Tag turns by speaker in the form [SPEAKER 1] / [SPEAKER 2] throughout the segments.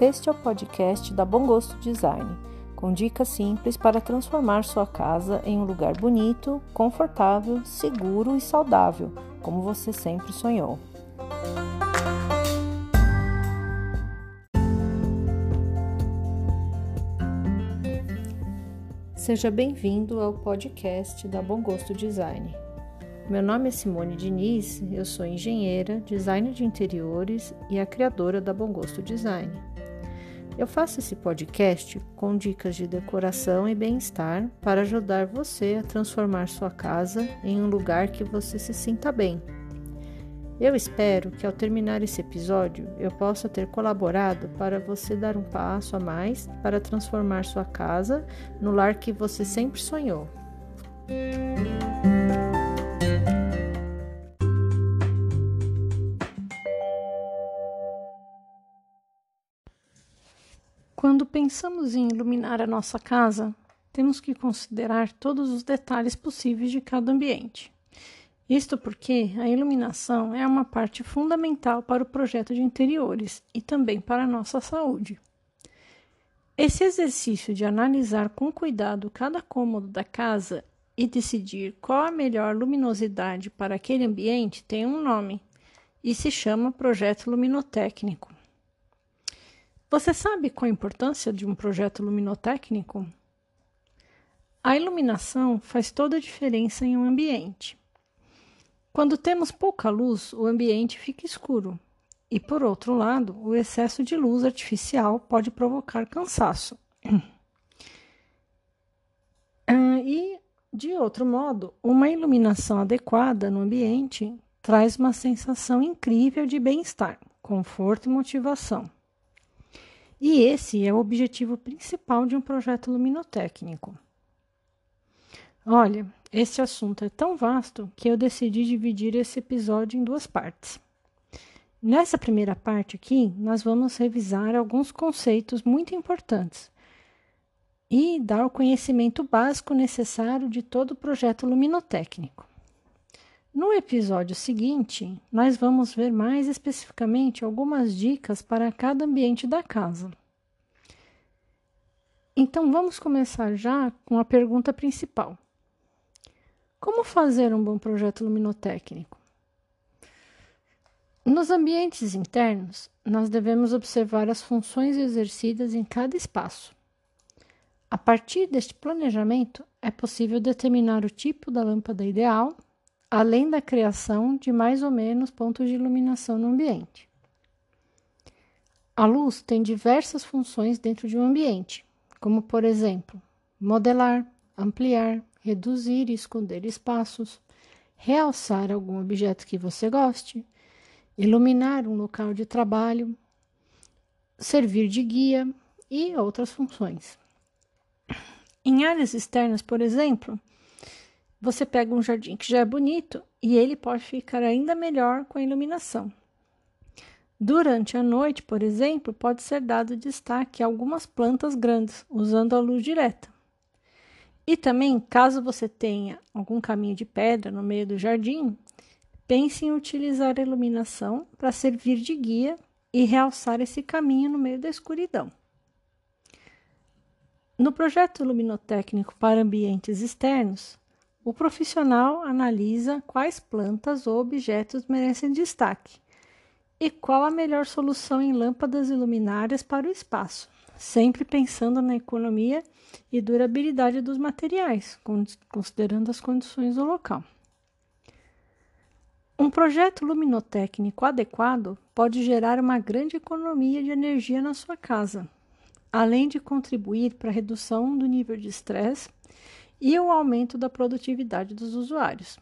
[SPEAKER 1] Este é o podcast da Bom Gosto Design, com dicas simples para transformar sua casa em um lugar bonito, confortável, seguro e saudável, como você sempre sonhou. Seja bem-vindo ao podcast da Bom Gosto Design. Meu nome é Simone Diniz, eu sou engenheira, designer de interiores e a criadora da Bom Gosto Design. Eu faço esse podcast com dicas de decoração e bem-estar para ajudar você a transformar sua casa em um lugar que você se sinta bem. Eu espero que ao terminar esse episódio eu possa ter colaborado para você dar um passo a mais para transformar sua casa no lar que você sempre sonhou. Quando pensamos em iluminar a nossa casa, temos que considerar todos os detalhes possíveis de cada ambiente. Isto porque a iluminação é uma parte fundamental para o projeto de interiores e também para a nossa saúde. Esse exercício de analisar com cuidado cada cômodo da casa e decidir qual a melhor luminosidade para aquele ambiente tem um nome e se chama projeto luminotécnico. Você sabe qual a importância de um projeto luminotécnico? A iluminação faz toda a diferença em um ambiente. Quando temos pouca luz, o ambiente fica escuro. E, por outro lado, o excesso de luz artificial pode provocar cansaço. Ah, e, de outro modo, uma iluminação adequada no ambiente traz uma sensação incrível de bem-estar, conforto e motivação. E esse é o objetivo principal de um projeto luminotécnico. Olha, esse assunto é tão vasto que eu decidi dividir esse episódio em duas partes. Nessa primeira parte aqui, nós vamos revisar alguns conceitos muito importantes e dar o conhecimento básico necessário de todo o projeto luminotécnico. No episódio seguinte, nós vamos ver mais especificamente algumas dicas para cada ambiente da casa. Então vamos começar já com a pergunta principal. Como fazer um bom projeto luminotécnico? Nos ambientes internos, nós devemos observar as funções exercidas em cada espaço. A partir deste planejamento, é possível determinar o tipo da lâmpada ideal além da criação de mais ou menos pontos de iluminação no ambiente. A luz tem diversas funções dentro de um ambiente, como, por exemplo, modelar, ampliar, reduzir e esconder espaços, realçar algum objeto que você goste, iluminar um local de trabalho, servir de guia e outras funções. Em áreas externas, por exemplo, você pega um jardim que já é bonito e ele pode ficar ainda melhor com a iluminação. Durante a noite, por exemplo, pode ser dado destaque a algumas plantas grandes, usando a luz direta. E também, caso você tenha algum caminho de pedra no meio do jardim, pense em utilizar a iluminação para servir de guia e realçar esse caminho no meio da escuridão. No projeto luminotécnico para ambientes externos, o profissional analisa quais plantas ou objetos merecem destaque e qual a melhor solução em lâmpadas e luminárias para o espaço, sempre pensando na economia e durabilidade dos materiais, considerando as condições do local. Um projeto luminotécnico adequado pode gerar uma grande economia de energia na sua casa, além de contribuir para a redução do nível de estresse e o aumento da produtividade dos usuários.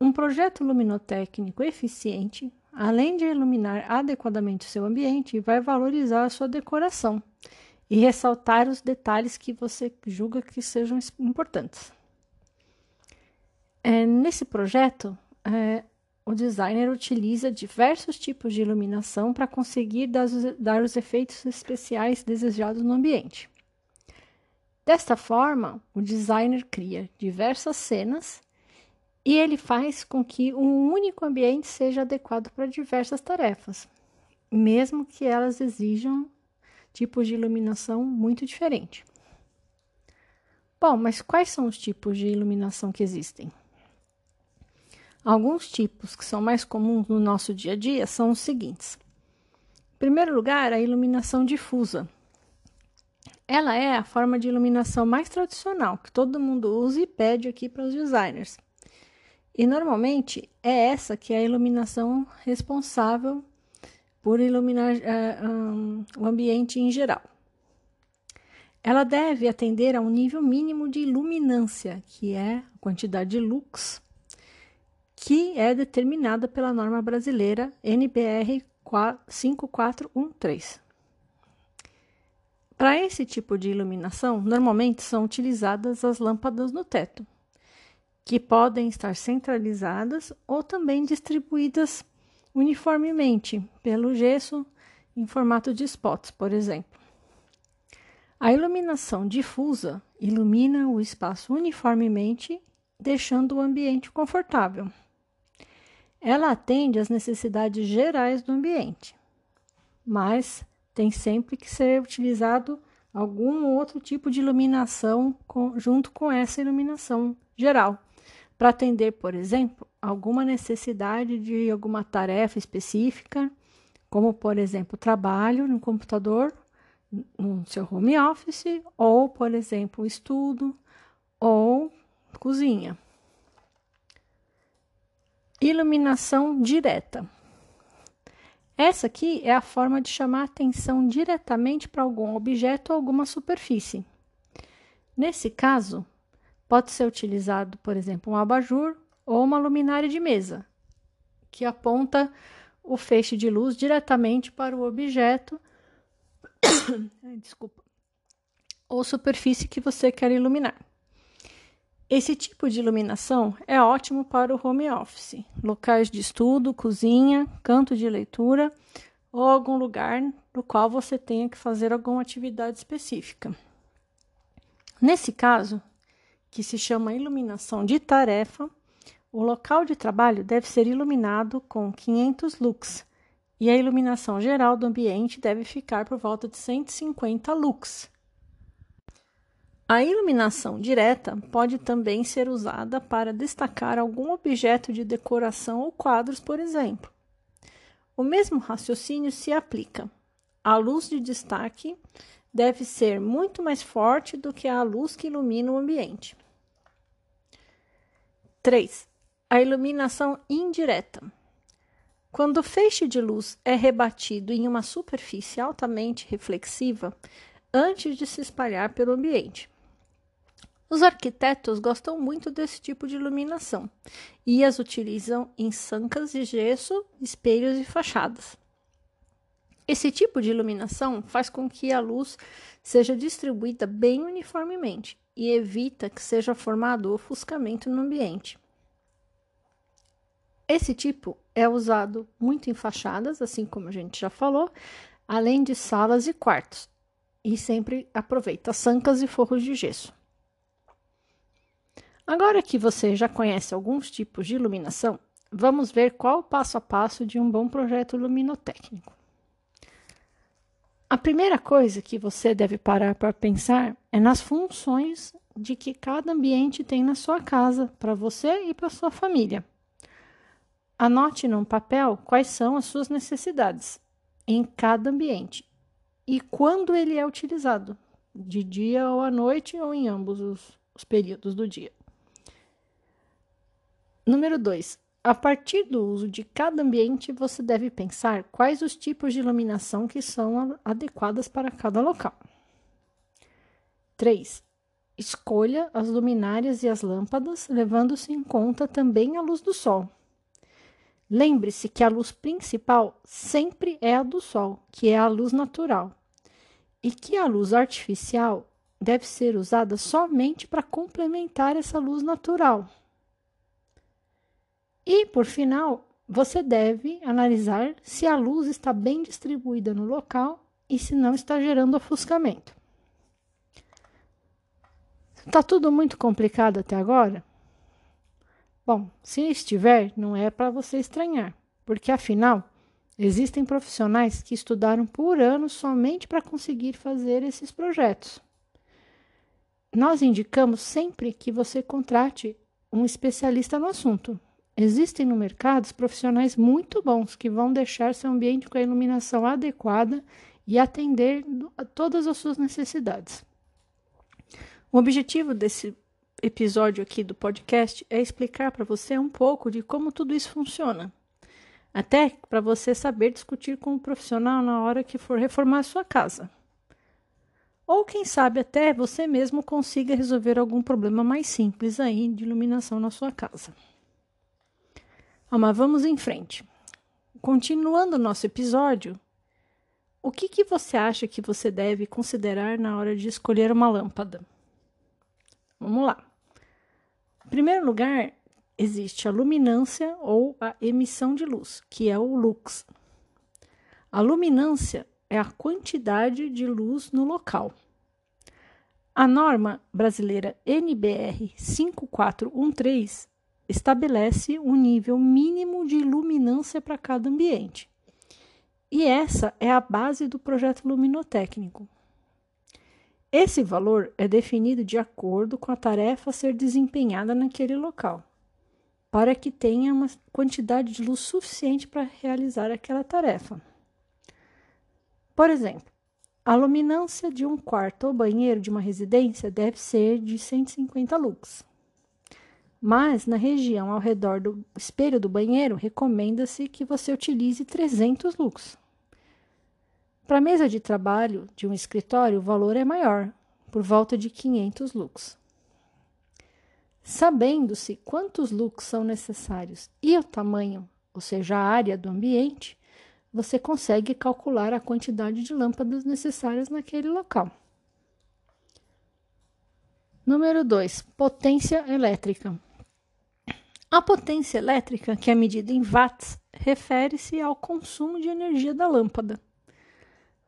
[SPEAKER 1] Um projeto luminotécnico eficiente, além de iluminar adequadamente o seu ambiente, vai valorizar a sua decoração e ressaltar os detalhes que você julga que sejam importantes. É, nesse projeto, é, o designer utiliza diversos tipos de iluminação para conseguir dar, dar os efeitos especiais desejados no ambiente. Desta forma, o designer cria diversas cenas e ele faz com que um único ambiente seja adequado para diversas tarefas. mesmo que elas exijam tipos de iluminação muito diferentes. Bom, mas quais são os tipos de iluminação que existem? Alguns tipos que são mais comuns no nosso dia a dia são os seguintes. Em primeiro lugar, a iluminação difusa. Ela é a forma de iluminação mais tradicional que todo mundo usa e pede aqui para os designers. E normalmente é essa que é a iluminação responsável por iluminar uh, um, o ambiente em geral. Ela deve atender a um nível mínimo de iluminância, que é a quantidade de lux que é determinada pela norma brasileira NBR 5413. Para esse tipo de iluminação, normalmente são utilizadas as lâmpadas no teto, que podem estar centralizadas ou também distribuídas uniformemente pelo gesso em formato de spots, por exemplo. A iluminação difusa ilumina o espaço uniformemente, deixando o ambiente confortável. Ela atende às necessidades gerais do ambiente, mas tem sempre que ser utilizado algum outro tipo de iluminação com, junto com essa iluminação geral, para atender, por exemplo, alguma necessidade de alguma tarefa específica, como por exemplo, trabalho no computador, no seu home office, ou por exemplo, estudo ou cozinha. Iluminação direta. Essa aqui é a forma de chamar atenção diretamente para algum objeto ou alguma superfície. Nesse caso, pode ser utilizado, por exemplo, um abajur ou uma luminária de mesa, que aponta o feixe de luz diretamente para o objeto desculpa, ou superfície que você quer iluminar. Esse tipo de iluminação é ótimo para o home office, locais de estudo, cozinha, canto de leitura ou algum lugar no qual você tenha que fazer alguma atividade específica. Nesse caso, que se chama iluminação de tarefa, o local de trabalho deve ser iluminado com 500 lux e a iluminação geral do ambiente deve ficar por volta de 150 lux. A iluminação direta pode também ser usada para destacar algum objeto de decoração ou quadros, por exemplo. O mesmo raciocínio se aplica. A luz de destaque deve ser muito mais forte do que a luz que ilumina o ambiente. 3. A iluminação indireta. Quando o feixe de luz é rebatido em uma superfície altamente reflexiva antes de se espalhar pelo ambiente. Os arquitetos gostam muito desse tipo de iluminação e as utilizam em sancas de gesso, espelhos e fachadas. Esse tipo de iluminação faz com que a luz seja distribuída bem uniformemente e evita que seja formado ofuscamento no ambiente. Esse tipo é usado muito em fachadas, assim como a gente já falou, além de salas e quartos, e sempre aproveita sancas e forros de gesso. Agora que você já conhece alguns tipos de iluminação, vamos ver qual o passo a passo de um bom projeto luminotécnico. A primeira coisa que você deve parar para pensar é nas funções de que cada ambiente tem na sua casa, para você e para sua família. Anote num papel quais são as suas necessidades em cada ambiente e quando ele é utilizado, de dia ou à noite ou em ambos os, os períodos do dia. Número 2. A partir do uso de cada ambiente, você deve pensar quais os tipos de iluminação que são adequadas para cada local. 3. Escolha as luminárias e as lâmpadas, levando-se em conta também a luz do sol. Lembre-se que a luz principal sempre é a do sol, que é a luz natural, e que a luz artificial deve ser usada somente para complementar essa luz natural. E, por final, você deve analisar se a luz está bem distribuída no local e se não está gerando ofuscamento. Está tudo muito complicado até agora? Bom, se estiver, não é para você estranhar, porque afinal, Existem profissionais que estudaram por anos somente para conseguir fazer esses projetos. Nós indicamos sempre que você contrate um especialista no assunto. Existem no mercado profissionais muito bons que vão deixar seu ambiente com a iluminação adequada e atender a todas as suas necessidades. O objetivo desse episódio aqui do podcast é explicar para você um pouco de como tudo isso funciona. Até para você saber discutir com o um profissional na hora que for reformar a sua casa. Ou quem sabe até você mesmo consiga resolver algum problema mais simples aí de iluminação na sua casa. Mas vamos em frente. Continuando o nosso episódio, o que, que você acha que você deve considerar na hora de escolher uma lâmpada? Vamos lá. Em primeiro lugar, existe a luminância ou a emissão de luz, que é o lux. A luminância é a quantidade de luz no local. A norma brasileira NBR 5413 estabelece um nível mínimo de luminância para cada ambiente. E essa é a base do projeto luminotécnico. Esse valor é definido de acordo com a tarefa a ser desempenhada naquele local, para que tenha uma quantidade de luz suficiente para realizar aquela tarefa. Por exemplo, a luminância de um quarto ou banheiro de uma residência deve ser de 150 lux. Mas na região ao redor do espelho do banheiro, recomenda-se que você utilize 300 lux. Para a mesa de trabalho de um escritório, o valor é maior, por volta de 500 lux. Sabendo-se quantos lux são necessários e o tamanho, ou seja, a área do ambiente, você consegue calcular a quantidade de lâmpadas necessárias naquele local. Número 2. Potência elétrica. A potência elétrica, que é medida em watts, refere-se ao consumo de energia da lâmpada.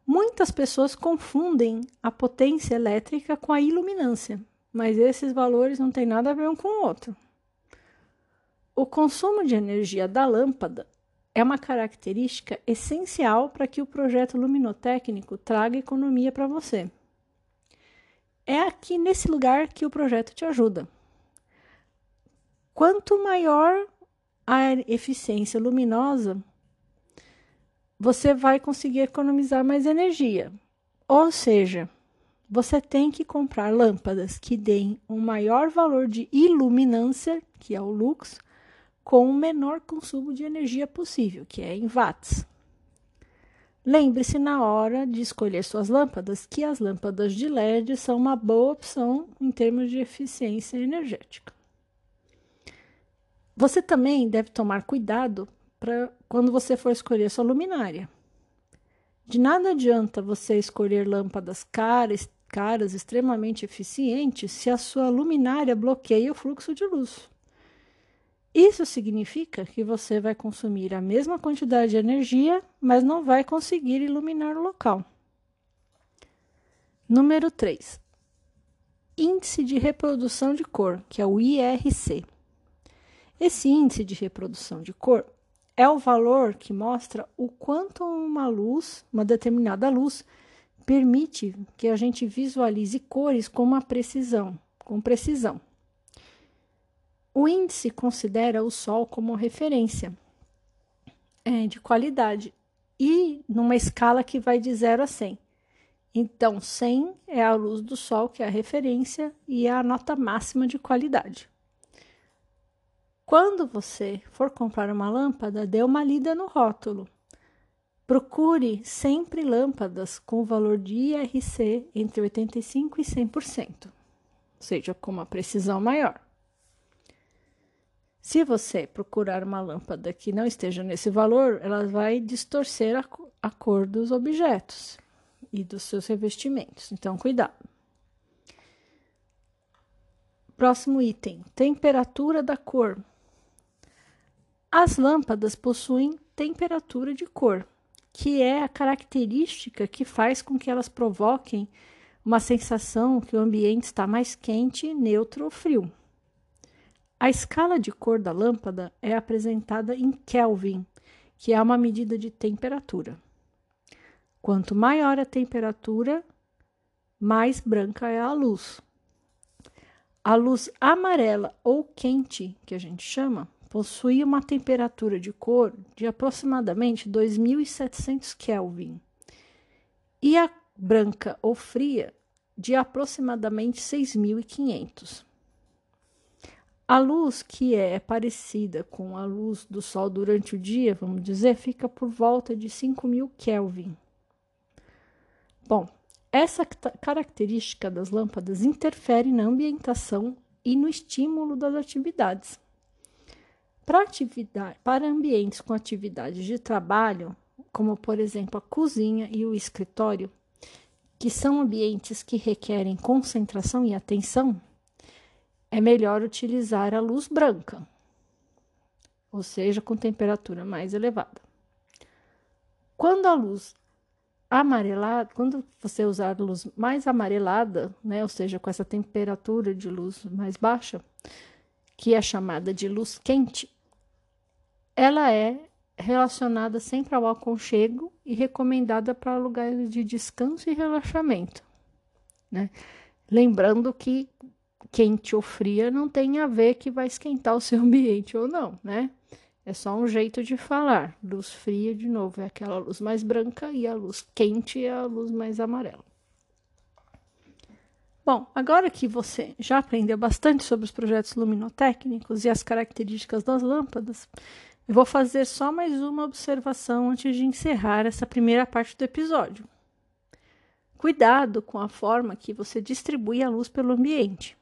[SPEAKER 1] Muitas pessoas confundem a potência elétrica com a iluminância, mas esses valores não têm nada a ver um com o outro. O consumo de energia da lâmpada é uma característica essencial para que o projeto luminotécnico traga economia para você. É aqui nesse lugar que o projeto te ajuda. Quanto maior a eficiência luminosa, você vai conseguir economizar mais energia. Ou seja, você tem que comprar lâmpadas que deem um maior valor de iluminância, que é o lux, com o menor consumo de energia possível, que é em watts. Lembre-se na hora de escolher suas lâmpadas que as lâmpadas de LED são uma boa opção em termos de eficiência energética. Você também deve tomar cuidado para quando você for escolher sua luminária. De nada adianta você escolher lâmpadas caras, caras extremamente eficientes se a sua luminária bloqueia o fluxo de luz. Isso significa que você vai consumir a mesma quantidade de energia, mas não vai conseguir iluminar o local. Número 3. Índice de reprodução de cor, que é o IRC. Esse índice de reprodução de cor é o valor que mostra o quanto uma luz, uma determinada luz, permite que a gente visualize cores com uma precisão, com precisão. O índice considera o Sol como referência é, de qualidade e numa escala que vai de 0 a 100. Então, 100 é a luz do Sol, que é a referência, e é a nota máxima de qualidade. Quando você for comprar uma lâmpada, dê uma lida no rótulo. Procure sempre lâmpadas com valor de IRC entre 85% e 100%, ou seja, com uma precisão maior. Se você procurar uma lâmpada que não esteja nesse valor, ela vai distorcer a, a cor dos objetos e dos seus revestimentos. Então, cuidado. Próximo item: temperatura da cor. As lâmpadas possuem temperatura de cor, que é a característica que faz com que elas provoquem uma sensação que o ambiente está mais quente, neutro ou frio. A escala de cor da lâmpada é apresentada em Kelvin, que é uma medida de temperatura. Quanto maior a temperatura, mais branca é a luz. A luz amarela ou quente, que a gente chama, possui uma temperatura de cor de aproximadamente 2700 Kelvin. E a branca ou fria de aproximadamente 6500. A luz que é parecida com a luz do Sol durante o dia, vamos dizer, fica por volta de 5000 Kelvin. Bom, essa característica das lâmpadas interfere na ambientação e no estímulo das atividades. Para, atividade, para ambientes com atividades de trabalho, como por exemplo a cozinha e o escritório, que são ambientes que requerem concentração e atenção, é melhor utilizar a luz branca, ou seja, com temperatura mais elevada. Quando a luz amarelada, quando você usar luz mais amarelada, né, ou seja, com essa temperatura de luz mais baixa, que é chamada de luz quente, ela é relacionada sempre ao aconchego e recomendada para lugares de descanso e relaxamento, né? Lembrando que quente ou fria não tem a ver que vai esquentar o seu ambiente ou não, né? É só um jeito de falar. Luz fria, de novo, é aquela luz mais branca e a luz quente é a luz mais amarela. Bom, agora que você já aprendeu bastante sobre os projetos luminotécnicos e as características das lâmpadas, eu vou fazer só mais uma observação antes de encerrar essa primeira parte do episódio. Cuidado com a forma que você distribui a luz pelo ambiente.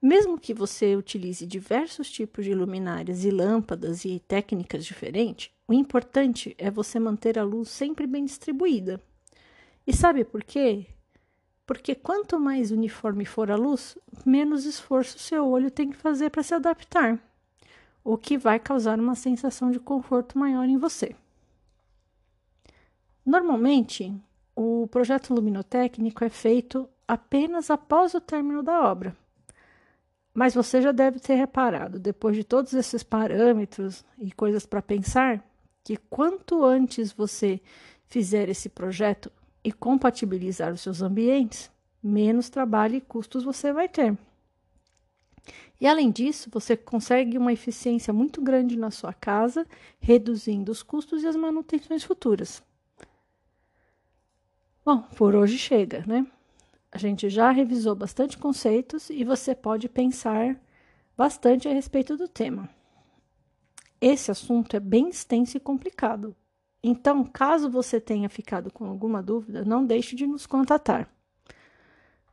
[SPEAKER 1] Mesmo que você utilize diversos tipos de luminárias e lâmpadas e técnicas diferentes, o importante é você manter a luz sempre bem distribuída. E sabe por quê? Porque quanto mais uniforme for a luz, menos esforço seu olho tem que fazer para se adaptar, o que vai causar uma sensação de conforto maior em você. Normalmente, o projeto luminotécnico é feito apenas após o término da obra mas você já deve ter reparado, depois de todos esses parâmetros e coisas para pensar, que quanto antes você fizer esse projeto e compatibilizar os seus ambientes, menos trabalho e custos você vai ter. E além disso, você consegue uma eficiência muito grande na sua casa, reduzindo os custos e as manutenções futuras. Bom, por hoje chega, né? A gente já revisou bastante conceitos e você pode pensar bastante a respeito do tema. Esse assunto é bem extenso e complicado. Então, caso você tenha ficado com alguma dúvida, não deixe de nos contatar.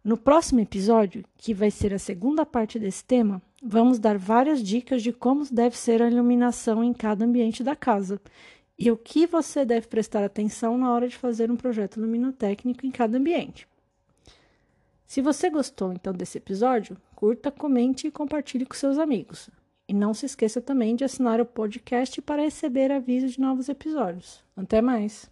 [SPEAKER 1] No próximo episódio, que vai ser a segunda parte desse tema, vamos dar várias dicas de como deve ser a iluminação em cada ambiente da casa e o que você deve prestar atenção na hora de fazer um projeto luminotécnico em cada ambiente. Se você gostou então desse episódio, curta, comente e compartilhe com seus amigos. E não se esqueça também de assinar o podcast para receber aviso de novos episódios. Até mais!